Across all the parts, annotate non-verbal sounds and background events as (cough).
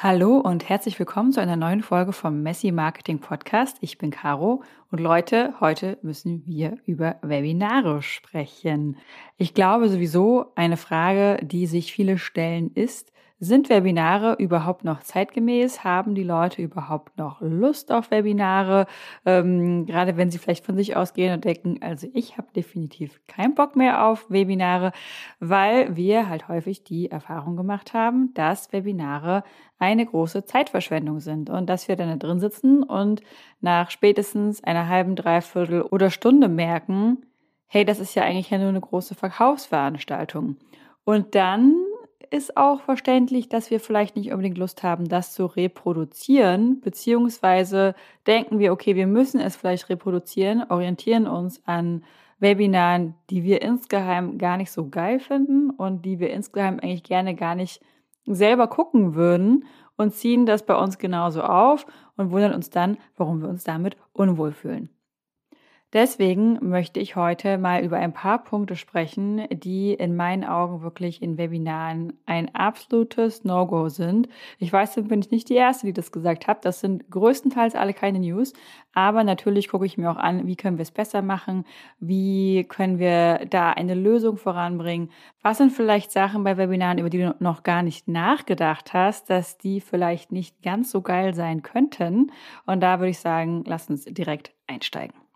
Hallo und herzlich willkommen zu einer neuen Folge vom Messi Marketing Podcast. Ich bin Caro und Leute, heute müssen wir über Webinare sprechen. Ich glaube sowieso, eine Frage, die sich viele stellen, ist, sind Webinare überhaupt noch zeitgemäß? Haben die Leute überhaupt noch Lust auf Webinare? Ähm, gerade wenn sie vielleicht von sich ausgehen und denken, also ich habe definitiv keinen Bock mehr auf Webinare, weil wir halt häufig die Erfahrung gemacht haben, dass Webinare eine große Zeitverschwendung sind und dass wir dann da drin sitzen und nach spätestens einer halben, dreiviertel oder Stunde merken, hey, das ist ja eigentlich ja nur eine große Verkaufsveranstaltung. Und dann ist auch verständlich, dass wir vielleicht nicht unbedingt Lust haben, das zu reproduzieren, beziehungsweise denken wir, okay, wir müssen es vielleicht reproduzieren, orientieren uns an Webinaren, die wir insgeheim gar nicht so geil finden und die wir insgeheim eigentlich gerne gar nicht selber gucken würden und ziehen das bei uns genauso auf und wundern uns dann, warum wir uns damit unwohl fühlen. Deswegen möchte ich heute mal über ein paar Punkte sprechen, die in meinen Augen wirklich in Webinaren ein absolutes No-Go sind. Ich weiß, da bin ich nicht die Erste, die das gesagt hat. Das sind größtenteils alle keine News. Aber natürlich gucke ich mir auch an, wie können wir es besser machen? Wie können wir da eine Lösung voranbringen? Was sind vielleicht Sachen bei Webinaren, über die du noch gar nicht nachgedacht hast, dass die vielleicht nicht ganz so geil sein könnten? Und da würde ich sagen, lass uns direkt einsteigen.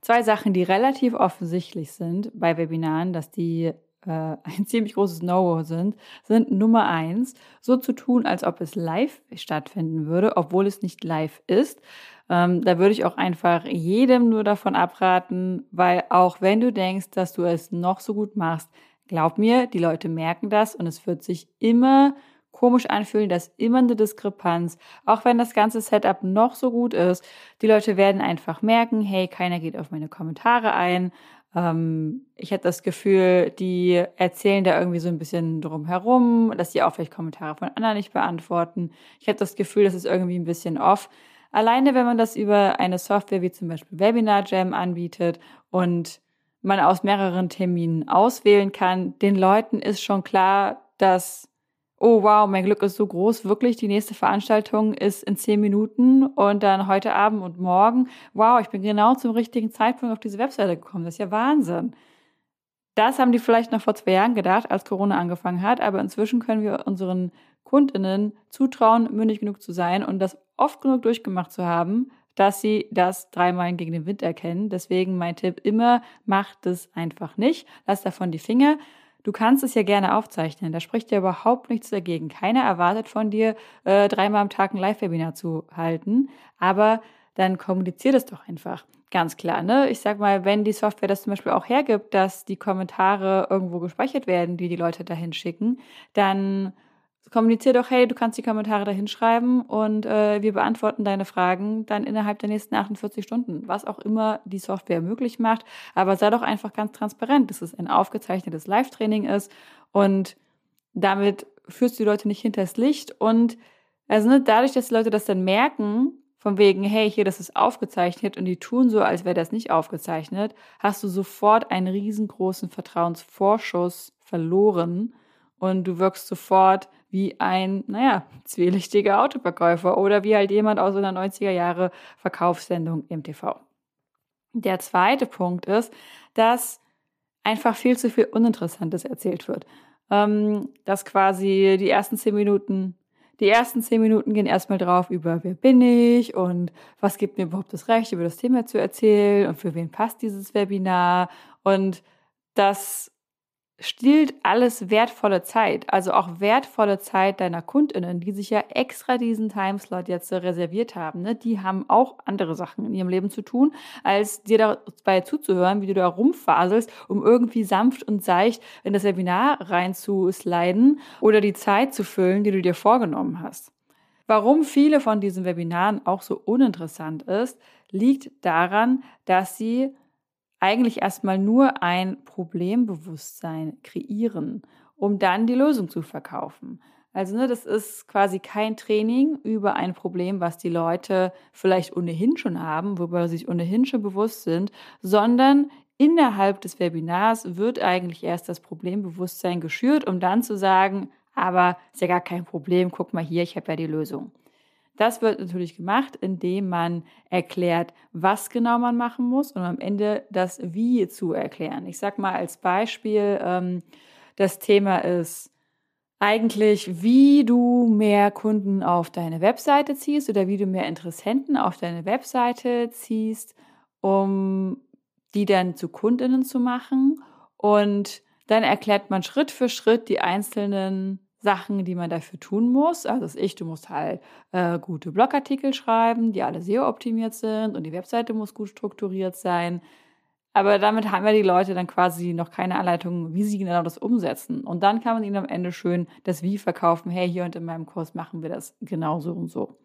Zwei Sachen, die relativ offensichtlich sind bei Webinaren, dass die äh, ein (laughs) ziemlich großes No-Go sind, sind Nummer eins, so zu tun, als ob es live stattfinden würde, obwohl es nicht live ist. Ähm, da würde ich auch einfach jedem nur davon abraten, weil auch wenn du denkst, dass du es noch so gut machst, glaub mir, die Leute merken das und es wird sich immer komisch anfühlen, dass immer eine Diskrepanz, auch wenn das ganze Setup noch so gut ist. Die Leute werden einfach merken, hey, keiner geht auf meine Kommentare ein. Ähm, ich habe das Gefühl, die erzählen da irgendwie so ein bisschen drum herum, dass die auch vielleicht Kommentare von anderen nicht beantworten. Ich habe das Gefühl, das ist irgendwie ein bisschen off. Alleine, wenn man das über eine Software wie zum Beispiel Webinar Jam anbietet und man aus mehreren Terminen auswählen kann, den Leuten ist schon klar, dass oh wow, mein Glück ist so groß, wirklich, die nächste Veranstaltung ist in zehn Minuten und dann heute Abend und morgen. Wow, ich bin genau zum richtigen Zeitpunkt auf diese Webseite gekommen. Das ist ja Wahnsinn. Das haben die vielleicht noch vor zwei Jahren gedacht, als Corona angefangen hat, aber inzwischen können wir unseren KundInnen zutrauen, mündig genug zu sein und das oft genug durchgemacht zu haben, dass sie das dreimal gegen den Wind erkennen. Deswegen mein Tipp immer, macht es einfach nicht. Lass davon die Finger. Du kannst es ja gerne aufzeichnen. Da spricht ja überhaupt nichts dagegen. Keiner erwartet von dir, äh, dreimal am Tag ein Live-Webinar zu halten. Aber dann kommuniziert es doch einfach. Ganz klar, ne? Ich sag mal, wenn die Software das zum Beispiel auch hergibt, dass die Kommentare irgendwo gespeichert werden, die die Leute dahin schicken, dann kommunizier doch, hey, du kannst die Kommentare da hinschreiben und äh, wir beantworten deine Fragen dann innerhalb der nächsten 48 Stunden, was auch immer die Software möglich macht. Aber sei doch einfach ganz transparent, dass es ein aufgezeichnetes Live-Training ist und damit führst du die Leute nicht hinters Licht und also ne, dadurch, dass die Leute das dann merken, von wegen, hey, hier, das ist aufgezeichnet und die tun so, als wäre das nicht aufgezeichnet, hast du sofort einen riesengroßen Vertrauensvorschuss verloren und du wirkst sofort wie ein, naja, zwielichtiger Autoverkäufer oder wie halt jemand aus einer 90er Jahre Verkaufssendung im TV. Der zweite Punkt ist, dass einfach viel zu viel Uninteressantes erzählt wird. Ähm, dass quasi die ersten zehn Minuten, die ersten zehn Minuten gehen erstmal drauf über wer bin ich und was gibt mir überhaupt das Recht, über das Thema zu erzählen und für wen passt dieses Webinar und das stiehlt alles wertvolle Zeit, also auch wertvolle Zeit deiner KundInnen, die sich ja extra diesen Timeslot jetzt reserviert haben. Ne? Die haben auch andere Sachen in ihrem Leben zu tun, als dir dabei zuzuhören, wie du da rumfaselst, um irgendwie sanft und seicht in das Webinar reinzusliden oder die Zeit zu füllen, die du dir vorgenommen hast. Warum viele von diesen Webinaren auch so uninteressant ist, liegt daran, dass sie eigentlich erstmal nur ein Problembewusstsein kreieren, um dann die Lösung zu verkaufen. Also ne, das ist quasi kein Training über ein Problem, was die Leute vielleicht ohnehin schon haben, worüber sie sich ohnehin schon bewusst sind, sondern innerhalb des Webinars wird eigentlich erst das Problembewusstsein geschürt, um dann zu sagen, aber ist ja gar kein Problem, guck mal hier, ich habe ja die Lösung. Das wird natürlich gemacht, indem man erklärt, was genau man machen muss und am Ende das Wie zu erklären. Ich sage mal als Beispiel, ähm, das Thema ist eigentlich, wie du mehr Kunden auf deine Webseite ziehst oder wie du mehr Interessenten auf deine Webseite ziehst, um die dann zu Kundinnen zu machen. Und dann erklärt man Schritt für Schritt die einzelnen Sachen, die man dafür tun muss. Also ich, du musst halt äh, gute Blogartikel schreiben, die alle SEO-optimiert sind und die Webseite muss gut strukturiert sein. Aber damit haben ja die Leute dann quasi noch keine Anleitung, wie sie genau das umsetzen. Und dann kann man ihnen am Ende schön das Wie verkaufen. Hey, hier und in meinem Kurs machen wir das genauso und so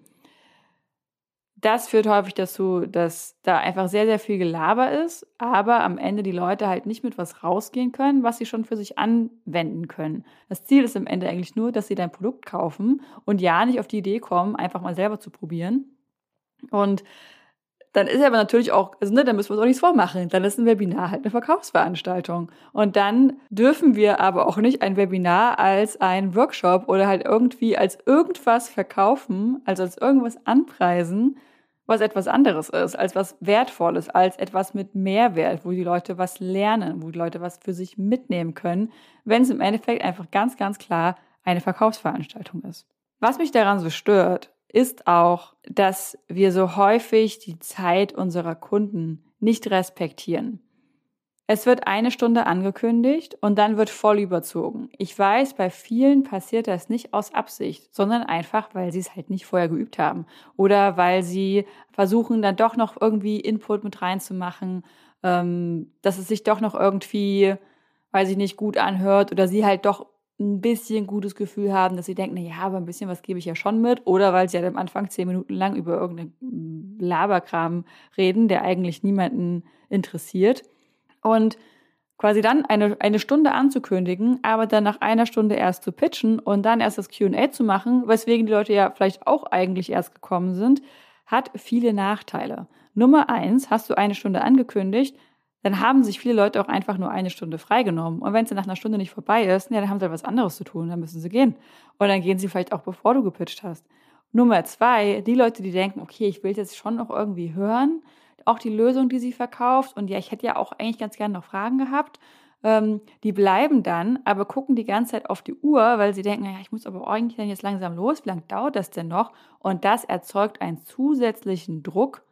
das führt häufig dazu, dass da einfach sehr, sehr viel Gelaber ist, aber am Ende die Leute halt nicht mit was rausgehen können, was sie schon für sich anwenden können. Das Ziel ist am Ende eigentlich nur, dass sie dein Produkt kaufen und ja nicht auf die Idee kommen, einfach mal selber zu probieren. Und dann ist aber natürlich auch, also ne, dann müssen wir uns auch nichts vormachen. Dann ist ein Webinar halt eine Verkaufsveranstaltung. Und dann dürfen wir aber auch nicht ein Webinar als ein Workshop oder halt irgendwie als irgendwas verkaufen, also als irgendwas anpreisen, was etwas anderes ist, als was Wertvolles, als etwas mit Mehrwert, wo die Leute was lernen, wo die Leute was für sich mitnehmen können, wenn es im Endeffekt einfach ganz, ganz klar eine Verkaufsveranstaltung ist. Was mich daran so stört, ist auch, dass wir so häufig die Zeit unserer Kunden nicht respektieren. Es wird eine Stunde angekündigt und dann wird voll überzogen. Ich weiß, bei vielen passiert das nicht aus Absicht, sondern einfach, weil sie es halt nicht vorher geübt haben oder weil sie versuchen, dann doch noch irgendwie Input mit reinzumachen, ähm, dass es sich doch noch irgendwie, weiß ich nicht, gut anhört oder sie halt doch ein bisschen gutes Gefühl haben, dass sie denken, na ja, aber ein bisschen was gebe ich ja schon mit. Oder weil sie halt am Anfang zehn Minuten lang über irgendeinen Laberkram reden, der eigentlich niemanden interessiert. Und quasi dann eine, eine Stunde anzukündigen, aber dann nach einer Stunde erst zu pitchen und dann erst das QA zu machen, weswegen die Leute ja vielleicht auch eigentlich erst gekommen sind, hat viele Nachteile. Nummer eins, hast du eine Stunde angekündigt, dann haben sich viele Leute auch einfach nur eine Stunde freigenommen. Und wenn es dann nach einer Stunde nicht vorbei ist, ja, dann haben sie halt was anderes zu tun, dann müssen sie gehen. Und dann gehen sie vielleicht auch, bevor du gepitcht hast. Nummer zwei, die Leute, die denken, okay, ich will jetzt schon noch irgendwie hören, auch die Lösung, die sie verkauft. Und ja, ich hätte ja auch eigentlich ganz gerne noch Fragen gehabt. Ähm, die bleiben dann, aber gucken die ganze Zeit auf die Uhr, weil sie denken, naja, ich muss aber eigentlich dann jetzt langsam los. Wie lange dauert das denn noch? Und das erzeugt einen zusätzlichen Druck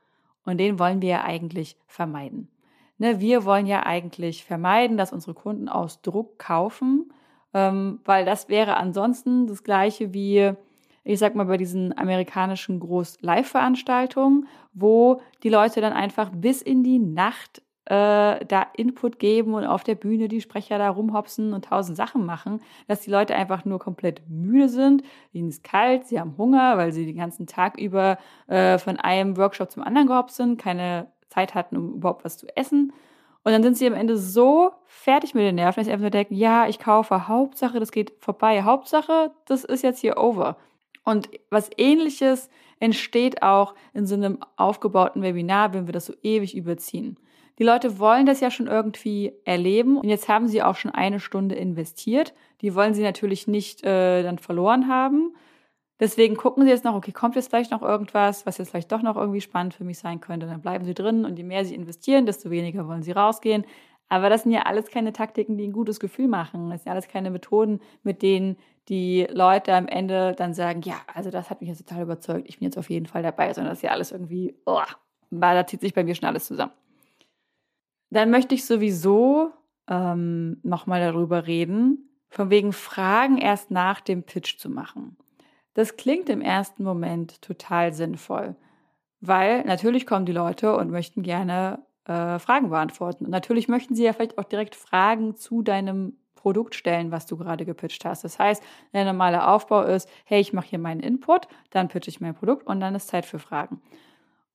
und den wollen wir ja eigentlich vermeiden. Ne, wir wollen ja eigentlich vermeiden, dass unsere Kunden aus Druck kaufen, ähm, weil das wäre ansonsten das gleiche wie, ich sag mal, bei diesen amerikanischen Groß-Live-Veranstaltungen, wo die Leute dann einfach bis in die Nacht äh, da Input geben und auf der Bühne die Sprecher da rumhopsen und tausend Sachen machen, dass die Leute einfach nur komplett müde sind, ihnen ist kalt, sie haben Hunger, weil sie den ganzen Tag über äh, von einem Workshop zum anderen gehopst sind, keine Zeit hatten, um überhaupt was zu essen. Und dann sind sie am Ende so fertig mit den Nerven, dass sie einfach nur denken, ja, ich kaufe, Hauptsache, das geht vorbei, Hauptsache, das ist jetzt hier over. Und was ähnliches entsteht auch in so einem aufgebauten Webinar, wenn wir das so ewig überziehen. Die Leute wollen das ja schon irgendwie erleben und jetzt haben sie auch schon eine Stunde investiert. Die wollen sie natürlich nicht äh, dann verloren haben. Deswegen gucken sie jetzt noch, okay, kommt jetzt vielleicht noch irgendwas, was jetzt vielleicht doch noch irgendwie spannend für mich sein könnte. Dann bleiben sie drin und je mehr sie investieren, desto weniger wollen sie rausgehen. Aber das sind ja alles keine Taktiken, die ein gutes Gefühl machen. Das sind ja alles keine Methoden, mit denen die Leute am Ende dann sagen, ja, also das hat mich jetzt total überzeugt, ich bin jetzt auf jeden Fall dabei, sondern das ist ja alles irgendwie, oh, da zieht sich bei mir schon alles zusammen. Dann möchte ich sowieso ähm, nochmal darüber reden, von wegen Fragen erst nach dem Pitch zu machen. Das klingt im ersten Moment total sinnvoll, weil natürlich kommen die Leute und möchten gerne äh, Fragen beantworten. Und natürlich möchten sie ja vielleicht auch direkt Fragen zu deinem Produkt stellen, was du gerade gepitcht hast. Das heißt, der normale Aufbau ist, hey, ich mache hier meinen Input, dann pitche ich mein Produkt und dann ist Zeit für Fragen.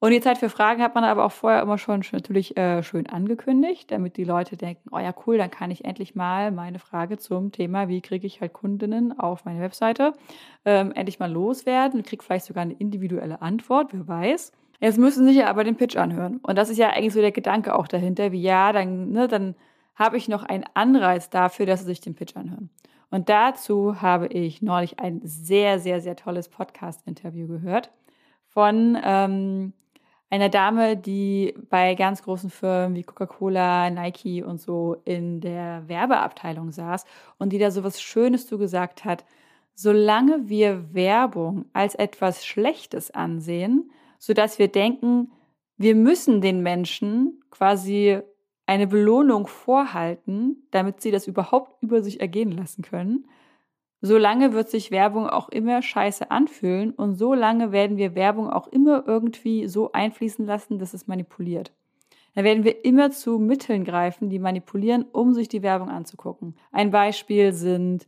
Und die Zeit für Fragen hat man aber auch vorher immer schon natürlich äh, schön angekündigt, damit die Leute denken, oh ja, cool, dann kann ich endlich mal meine Frage zum Thema, wie kriege ich halt Kundinnen auf meine Webseite, ähm, endlich mal loswerden und kriege vielleicht sogar eine individuelle Antwort, wer weiß. Jetzt müssen sie sich ja aber den Pitch anhören. Und das ist ja eigentlich so der Gedanke auch dahinter, wie ja, dann, ne, dann habe ich noch einen Anreiz dafür, dass sie sich den Pitch anhören. Und dazu habe ich neulich ein sehr, sehr, sehr tolles Podcast-Interview gehört von ähm, einer Dame, die bei ganz großen Firmen wie Coca-Cola, Nike und so in der Werbeabteilung saß und die da so was Schönes zu gesagt hat. Solange wir Werbung als etwas Schlechtes ansehen, sodass wir denken, wir müssen den Menschen quasi eine Belohnung vorhalten, damit sie das überhaupt über sich ergehen lassen können, solange wird sich Werbung auch immer scheiße anfühlen und solange werden wir Werbung auch immer irgendwie so einfließen lassen, dass es manipuliert. Dann werden wir immer zu Mitteln greifen, die manipulieren, um sich die Werbung anzugucken. Ein Beispiel sind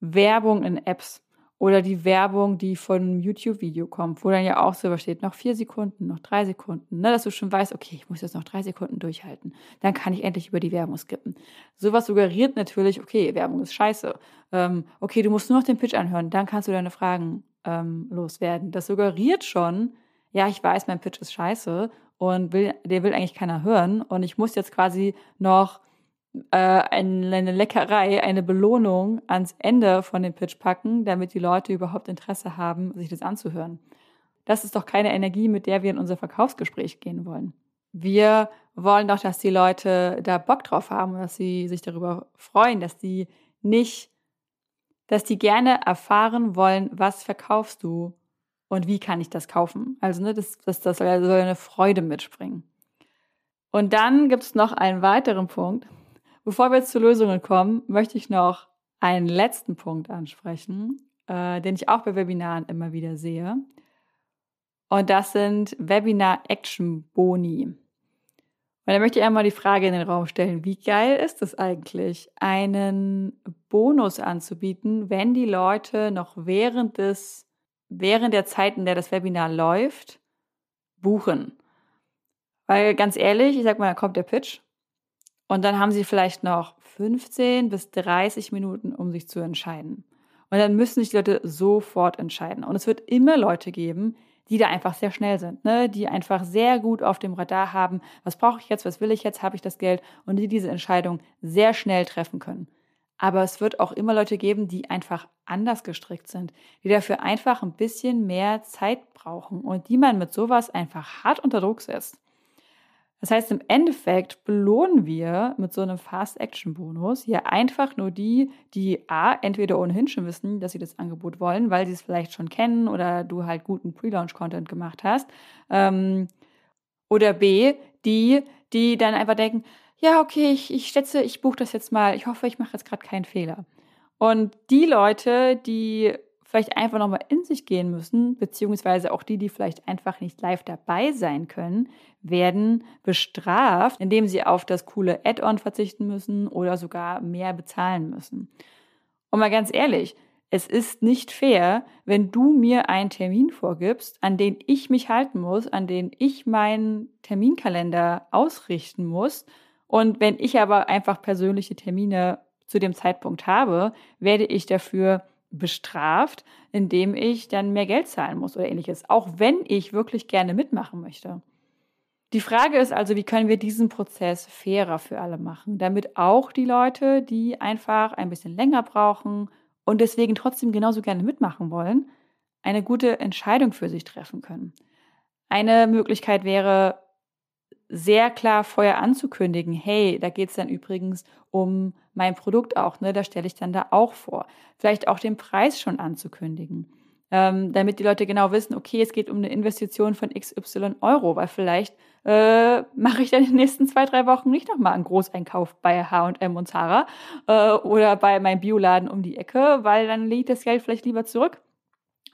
Werbung in Apps oder die Werbung, die von einem YouTube-Video kommt, wo dann ja auch so steht, noch vier Sekunden, noch drei Sekunden, ne, dass du schon weißt, okay, ich muss jetzt noch drei Sekunden durchhalten. Dann kann ich endlich über die Werbung skippen. Sowas suggeriert natürlich, okay, Werbung ist scheiße. Ähm, okay, du musst nur noch den Pitch anhören, dann kannst du deine Fragen ähm, loswerden. Das suggeriert schon, ja, ich weiß, mein Pitch ist scheiße und will, der will eigentlich keiner hören und ich muss jetzt quasi noch äh, eine Leckerei, eine Belohnung ans Ende von dem Pitch packen, damit die Leute überhaupt Interesse haben, sich das anzuhören. Das ist doch keine Energie, mit der wir in unser Verkaufsgespräch gehen wollen. Wir wollen doch, dass die Leute da Bock drauf haben, dass sie sich darüber freuen, dass die nicht, dass die gerne erfahren wollen, was verkaufst du und wie kann ich das kaufen. Also ne, das, das, das soll eine Freude mitspringen. Und dann gibt es noch einen weiteren Punkt, Bevor wir jetzt zu Lösungen kommen, möchte ich noch einen letzten Punkt ansprechen, äh, den ich auch bei Webinaren immer wieder sehe. Und das sind Webinar-Action-Boni. Und da möchte ich einmal die Frage in den Raum stellen, wie geil ist es eigentlich, einen Bonus anzubieten, wenn die Leute noch während des, während der Zeit, in der das Webinar läuft, buchen? Weil ganz ehrlich, ich sag mal, da kommt der Pitch und dann haben sie vielleicht noch 15 bis 30 Minuten, um sich zu entscheiden. Und dann müssen sich die Leute sofort entscheiden. Und es wird immer Leute geben, die da einfach sehr schnell sind, ne? die einfach sehr gut auf dem Radar haben, was brauche ich jetzt, was will ich jetzt, habe ich das Geld und die diese Entscheidung sehr schnell treffen können. Aber es wird auch immer Leute geben, die einfach anders gestrickt sind, die dafür einfach ein bisschen mehr Zeit brauchen und die man mit sowas einfach hart unter Druck setzt. Das heißt, im Endeffekt belohnen wir mit so einem Fast-Action-Bonus ja einfach nur die, die A, entweder ohnehin schon wissen, dass sie das Angebot wollen, weil sie es vielleicht schon kennen oder du halt guten Pre-Launch-Content gemacht hast. Ähm, oder B, die, die dann einfach denken, ja, okay, ich, ich schätze, ich buche das jetzt mal. Ich hoffe, ich mache jetzt gerade keinen Fehler. Und die Leute, die vielleicht einfach nochmal in sich gehen müssen, beziehungsweise auch die, die vielleicht einfach nicht live dabei sein können, werden bestraft, indem sie auf das coole Add-on verzichten müssen oder sogar mehr bezahlen müssen. Und mal ganz ehrlich, es ist nicht fair, wenn du mir einen Termin vorgibst, an den ich mich halten muss, an den ich meinen Terminkalender ausrichten muss. Und wenn ich aber einfach persönliche Termine zu dem Zeitpunkt habe, werde ich dafür bestraft, indem ich dann mehr Geld zahlen muss oder ähnliches, auch wenn ich wirklich gerne mitmachen möchte. Die Frage ist also, wie können wir diesen Prozess fairer für alle machen, damit auch die Leute, die einfach ein bisschen länger brauchen und deswegen trotzdem genauso gerne mitmachen wollen, eine gute Entscheidung für sich treffen können. Eine Möglichkeit wäre, sehr klar vorher anzukündigen, hey, da geht es dann übrigens um mein Produkt auch, ne? Da stelle ich dann da auch vor. Vielleicht auch den Preis schon anzukündigen. Ähm, damit die Leute genau wissen, okay, es geht um eine Investition von XY Euro, weil vielleicht äh, mache ich dann in den nächsten zwei, drei Wochen nicht nochmal einen Großeinkauf bei H&M und Zara äh, oder bei meinem Bioladen um die Ecke, weil dann liegt das Geld vielleicht lieber zurück.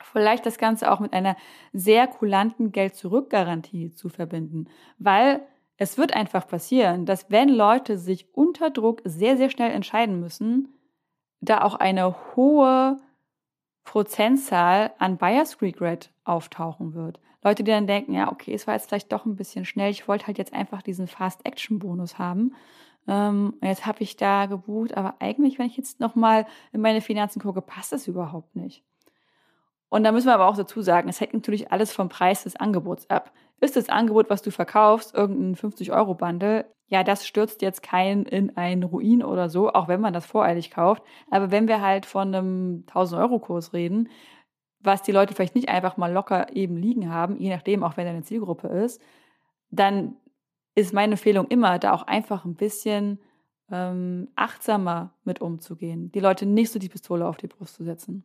Vielleicht das Ganze auch mit einer sehr kulanten Geld-Zurück-Garantie zu verbinden, weil es wird einfach passieren, dass wenn Leute sich unter Druck sehr, sehr schnell entscheiden müssen, da auch eine hohe Prozentzahl an Buyers Regret auftauchen wird. Leute, die dann denken, ja, okay, es war jetzt vielleicht doch ein bisschen schnell, ich wollte halt jetzt einfach diesen Fast-Action-Bonus haben. Ähm, jetzt habe ich da gebucht, aber eigentlich, wenn ich jetzt nochmal in meine Finanzen gucke, passt das überhaupt nicht. Und da müssen wir aber auch dazu sagen, es hängt natürlich alles vom Preis des Angebots ab. Ist das Angebot, was du verkaufst, irgendein 50-Euro-Bundle, Ja, das stürzt jetzt keinen in einen Ruin oder so, auch wenn man das voreilig kauft. Aber wenn wir halt von einem 1000-Euro-Kurs reden, was die Leute vielleicht nicht einfach mal locker eben liegen haben, je nachdem, auch wenn er eine Zielgruppe ist, dann ist meine Empfehlung immer, da auch einfach ein bisschen ähm, achtsamer mit umzugehen. Die Leute nicht so die Pistole auf die Brust zu setzen.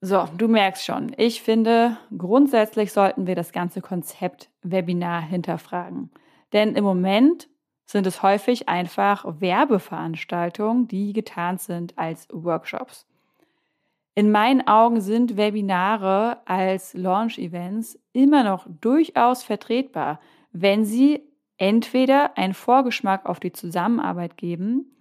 So, du merkst schon, ich finde, grundsätzlich sollten wir das ganze Konzept Webinar hinterfragen. Denn im Moment sind es häufig einfach Werbeveranstaltungen, die getarnt sind als Workshops. In meinen Augen sind Webinare als Launch-Events immer noch durchaus vertretbar, wenn sie entweder einen Vorgeschmack auf die Zusammenarbeit geben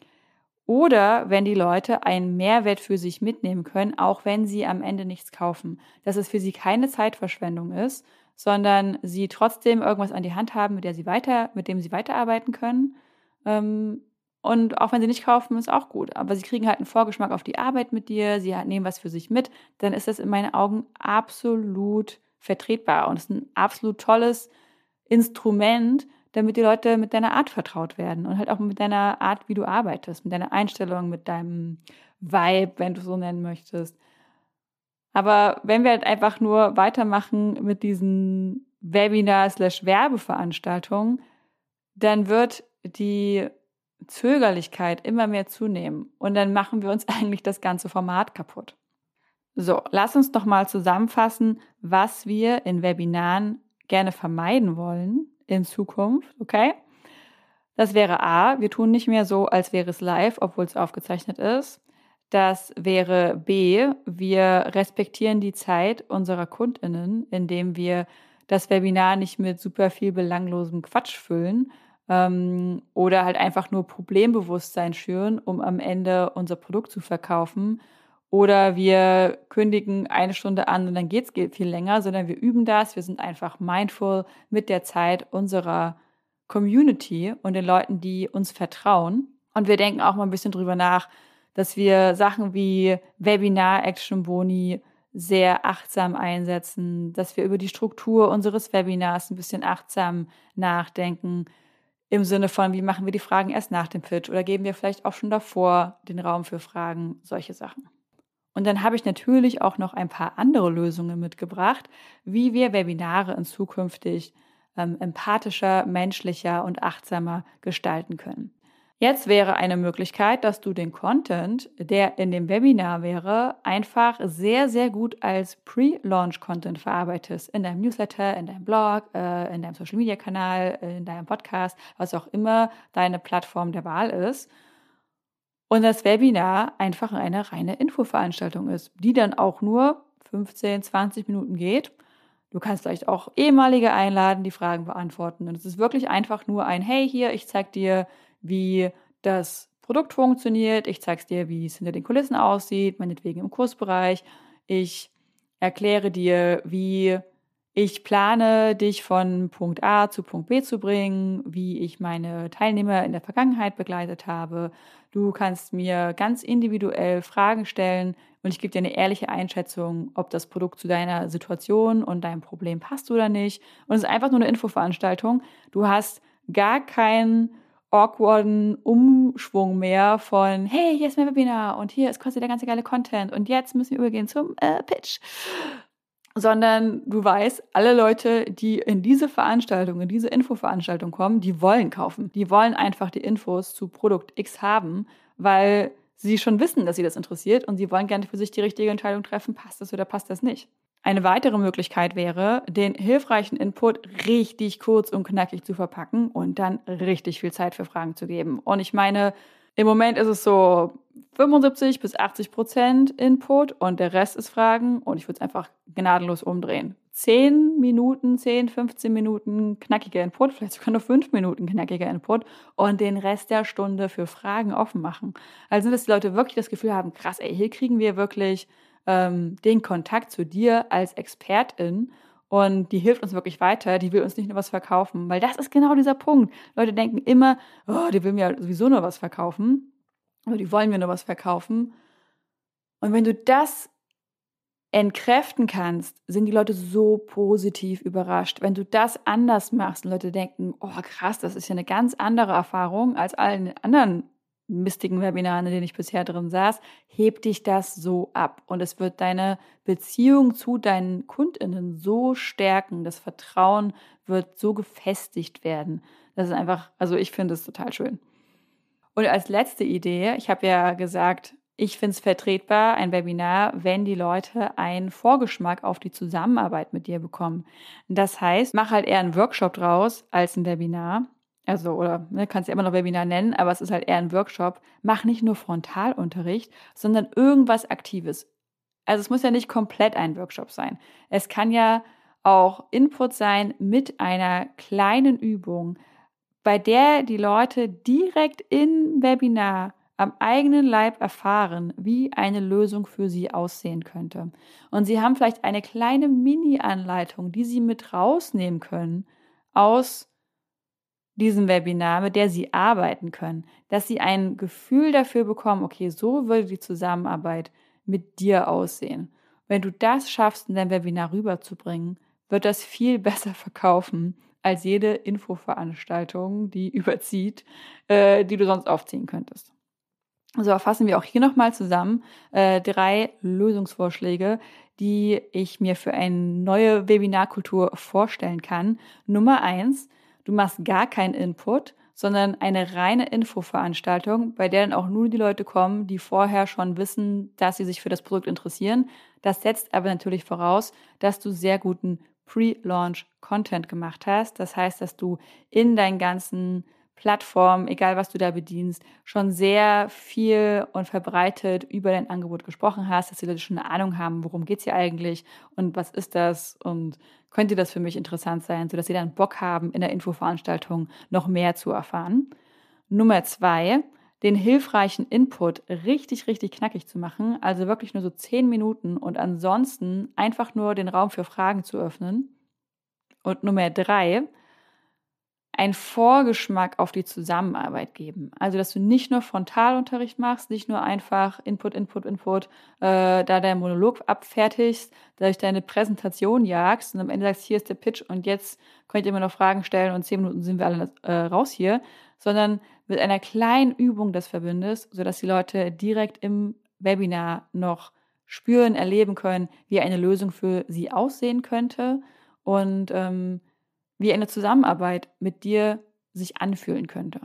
oder wenn die Leute einen Mehrwert für sich mitnehmen können, auch wenn sie am Ende nichts kaufen. Dass es für sie keine Zeitverschwendung ist, sondern sie trotzdem irgendwas an die Hand haben, mit der sie weiter, mit dem sie weiterarbeiten können. Ähm, und auch wenn sie nicht kaufen, ist auch gut. Aber sie kriegen halt einen Vorgeschmack auf die Arbeit mit dir, sie nehmen was für sich mit, dann ist das in meinen Augen absolut vertretbar. Und ist ein absolut tolles Instrument, damit die Leute mit deiner Art vertraut werden und halt auch mit deiner Art, wie du arbeitest, mit deiner Einstellung, mit deinem Vibe, wenn du so nennen möchtest. Aber wenn wir halt einfach nur weitermachen mit diesen Webinar-Werbeveranstaltungen, dann wird die Zögerlichkeit immer mehr zunehmen und dann machen wir uns (laughs) eigentlich das ganze Format kaputt. So, lass uns doch mal zusammenfassen, was wir in Webinaren gerne vermeiden wollen in Zukunft, okay? Das wäre A, wir tun nicht mehr so, als wäre es live, obwohl es aufgezeichnet ist. Das wäre B, wir respektieren die Zeit unserer Kundinnen, indem wir das Webinar nicht mit super viel belanglosem Quatsch füllen, ähm, oder halt einfach nur Problembewusstsein schüren, um am Ende unser Produkt zu verkaufen. Oder wir kündigen eine Stunde an und dann geht es viel länger, sondern wir üben das. Wir sind einfach mindful mit der Zeit unserer Community und den Leuten, die uns vertrauen. Und wir denken auch mal ein bisschen drüber nach, dass wir Sachen wie Webinar, Action Boni sehr achtsam einsetzen, dass wir über die Struktur unseres Webinars ein bisschen achtsam nachdenken, im Sinne von, wie machen wir die Fragen erst nach dem Pitch oder geben wir vielleicht auch schon davor den Raum für Fragen, solche Sachen. Und dann habe ich natürlich auch noch ein paar andere Lösungen mitgebracht, wie wir Webinare in zukünftig ähm, empathischer, menschlicher und achtsamer gestalten können. Jetzt wäre eine Möglichkeit, dass du den Content, der in dem Webinar wäre, einfach sehr, sehr gut als Pre-Launch-Content verarbeitest. In deinem Newsletter, in deinem Blog, äh, in deinem Social-Media-Kanal, in deinem Podcast, was auch immer deine Plattform der Wahl ist. Und das Webinar einfach eine reine Infoveranstaltung ist, die dann auch nur 15, 20 Minuten geht. Du kannst vielleicht auch ehemalige einladen, die Fragen beantworten. Und es ist wirklich einfach nur ein, hey, hier, ich zeig dir, wie das Produkt funktioniert. Ich zeige es dir, wie es hinter den Kulissen aussieht, meinetwegen im Kursbereich. Ich erkläre dir, wie ich plane, dich von Punkt A zu Punkt B zu bringen, wie ich meine Teilnehmer in der Vergangenheit begleitet habe. Du kannst mir ganz individuell Fragen stellen und ich gebe dir eine ehrliche Einschätzung, ob das Produkt zu deiner Situation und deinem Problem passt oder nicht. Und es ist einfach nur eine Infoveranstaltung. Du hast gar keinen awkwarden Umschwung mehr von, hey, hier ist mein Webinar und hier ist quasi der ganze geile Content und jetzt müssen wir übergehen zum äh, Pitch. Sondern du weißt, alle Leute, die in diese Veranstaltung, in diese Infoveranstaltung kommen, die wollen kaufen. Die wollen einfach die Infos zu Produkt X haben, weil sie schon wissen, dass sie das interessiert und sie wollen gerne für sich die richtige Entscheidung treffen, passt das oder passt das nicht. Eine weitere Möglichkeit wäre, den hilfreichen Input richtig kurz und knackig zu verpacken und dann richtig viel Zeit für Fragen zu geben. Und ich meine, im Moment ist es so 75 bis 80 Prozent Input und der Rest ist Fragen und ich würde es einfach gnadenlos umdrehen. 10 Minuten, 10, 15 Minuten knackiger Input, vielleicht sogar nur 5 Minuten knackiger Input und den Rest der Stunde für Fragen offen machen. Also, dass die Leute wirklich das Gefühl haben, krass, ey, hier kriegen wir wirklich ähm, den Kontakt zu dir als Expertin und die hilft uns wirklich weiter, die will uns nicht nur was verkaufen, weil das ist genau dieser Punkt. Leute denken immer, oh, die will mir sowieso nur was verkaufen oder die wollen mir nur was verkaufen. Und wenn du das entkräften kannst, sind die Leute so positiv überrascht. Wenn du das anders machst und Leute denken, oh krass, das ist ja eine ganz andere Erfahrung als allen anderen mistigen Webinaren, in denen ich bisher drin saß, hebt dich das so ab. Und es wird deine Beziehung zu deinen KundInnen so stärken. Das Vertrauen wird so gefestigt werden. Das ist einfach, also ich finde es total schön. Und als letzte Idee, ich habe ja gesagt, ich finde es vertretbar, ein Webinar, wenn die Leute einen Vorgeschmack auf die Zusammenarbeit mit dir bekommen. Das heißt, mach halt eher einen Workshop draus als ein Webinar also, oder ne, kannst ja immer noch Webinar nennen, aber es ist halt eher ein Workshop. Mach nicht nur Frontalunterricht, sondern irgendwas Aktives. Also es muss ja nicht komplett ein Workshop sein. Es kann ja auch Input sein mit einer kleinen Übung, bei der die Leute direkt im Webinar am eigenen Leib erfahren, wie eine Lösung für sie aussehen könnte. Und sie haben vielleicht eine kleine Mini-Anleitung, die sie mit rausnehmen können aus diesem Webinar, mit der Sie arbeiten können, dass Sie ein Gefühl dafür bekommen, okay, so würde die Zusammenarbeit mit dir aussehen. Wenn du das schaffst, in dein Webinar rüberzubringen, wird das viel (laughs) besser verkaufen als jede Infoveranstaltung, die (laughs) überzieht, äh, die du sonst aufziehen könntest. So fassen wir auch hier nochmal zusammen äh, drei Lösungsvorschläge, die ich mir für eine neue Webinarkultur vorstellen kann. Nummer eins, Du machst gar keinen Input, sondern eine reine Infoveranstaltung, bei der dann auch nur die Leute kommen, die vorher schon wissen, dass sie sich für das Produkt interessieren. Das setzt aber natürlich voraus, dass du sehr guten Pre-Launch-Content gemacht hast. Das heißt, dass du in deinen ganzen Plattform, egal was du da bedienst, schon sehr viel und verbreitet über dein Angebot gesprochen hast, dass die Leute schon eine Ahnung haben, worum geht es hier eigentlich und was ist das und könnte das für mich interessant sein, sodass sie dann Bock haben, in der Infoveranstaltung noch mehr zu erfahren. Nummer zwei, den hilfreichen Input richtig, richtig knackig zu machen, also wirklich nur so zehn Minuten und ansonsten einfach nur den Raum für Fragen zu öffnen. Und Nummer drei, einen Vorgeschmack auf die Zusammenarbeit geben. Also, dass du nicht nur Frontalunterricht machst, nicht nur einfach Input, Input, Input, äh, da dein Monolog abfertigst, dadurch deine Präsentation jagst und am Ende sagst, hier ist der Pitch und jetzt könnt ihr immer noch Fragen stellen und zehn Minuten sind wir alle äh, raus hier, sondern mit einer kleinen Übung das verbindest, sodass die Leute direkt im Webinar noch spüren, erleben können, wie eine Lösung für sie aussehen könnte und ähm, wie eine Zusammenarbeit mit dir sich anfühlen könnte.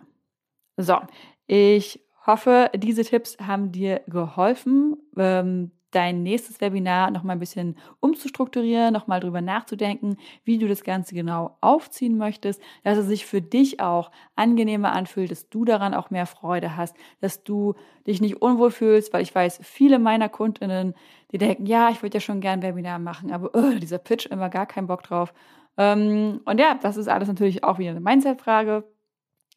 So, ich hoffe, diese Tipps haben dir geholfen, ähm, dein nächstes Webinar noch mal ein bisschen umzustrukturieren, noch mal drüber nachzudenken, wie du das Ganze genau aufziehen möchtest, dass es sich für dich auch angenehmer anfühlt, dass du daran auch mehr Freude hast, dass du dich nicht unwohl fühlst, weil ich weiß, viele meiner Kundinnen, die denken, ja, ich würde ja schon gern Webinar machen, aber uh, dieser Pitch immer gar keinen Bock drauf. Ähm, und ja, das ist alles natürlich auch wieder eine Mindset-Frage.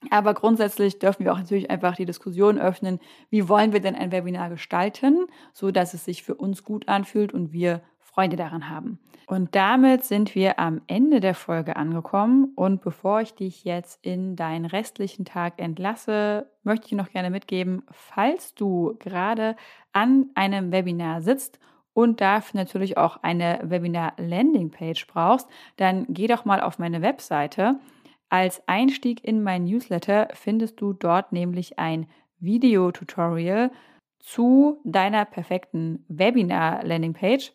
Aber grundsätzlich dürfen wir auch natürlich einfach die Diskussion öffnen, wie wollen wir denn ein Webinar gestalten, so dass es sich für uns gut anfühlt und wir Freude daran haben. Und damit sind wir am Ende der Folge angekommen. Und bevor ich dich jetzt in deinen restlichen Tag entlasse, möchte ich noch gerne mitgeben, falls du gerade an einem Webinar sitzt und dafür natürlich auch eine Webinar-Landing-Page brauchst, dann geh doch mal auf meine Webseite. Als Einstieg in mein Newsletter findest du dort nämlich ein Video-Tutorial zu deiner perfekten Webinar-Landing-Page.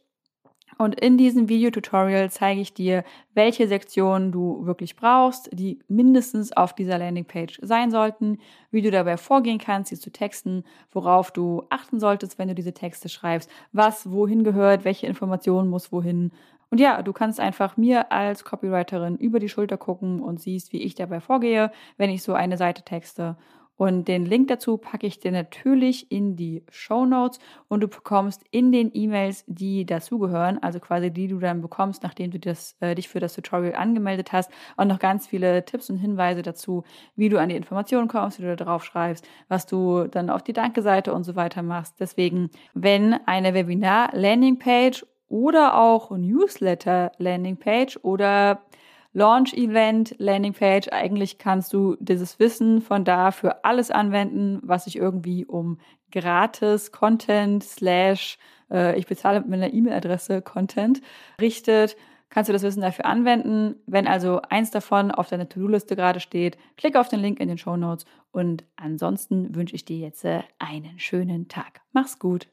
Und in diesem Videotutorial zeige ich dir, welche Sektionen du wirklich brauchst, die mindestens auf dieser Landingpage sein sollten, wie du dabei vorgehen kannst, sie zu texten, worauf du achten solltest, wenn du diese Texte schreibst, was wohin gehört, welche Informationen muss wohin. Und ja, du kannst einfach mir als Copywriterin über die Schulter gucken und siehst, wie ich dabei vorgehe, wenn ich so eine Seite texte. Und den Link dazu packe ich dir natürlich in die Show Notes und du bekommst in den E-Mails, die dazugehören, also quasi die du dann bekommst, nachdem du das, äh, dich für das Tutorial angemeldet hast, auch noch ganz viele Tipps und Hinweise dazu, wie du an die Informationen kommst, wie du da drauf schreibst, was du dann auf die Danke-Seite und so weiter machst. Deswegen, wenn eine Webinar-Landingpage oder auch Newsletter-Landingpage oder Launch-Event, Landingpage. Eigentlich kannst du dieses Wissen von da für alles anwenden, was sich irgendwie um gratis Content slash äh, ich bezahle mit meiner E-Mail-Adresse Content richtet, kannst du das Wissen dafür anwenden. Wenn also eins davon auf deiner To-Do-Liste gerade steht, klick auf den Link in den Show Notes und ansonsten wünsche ich dir jetzt äh, einen schönen Tag. Mach's gut.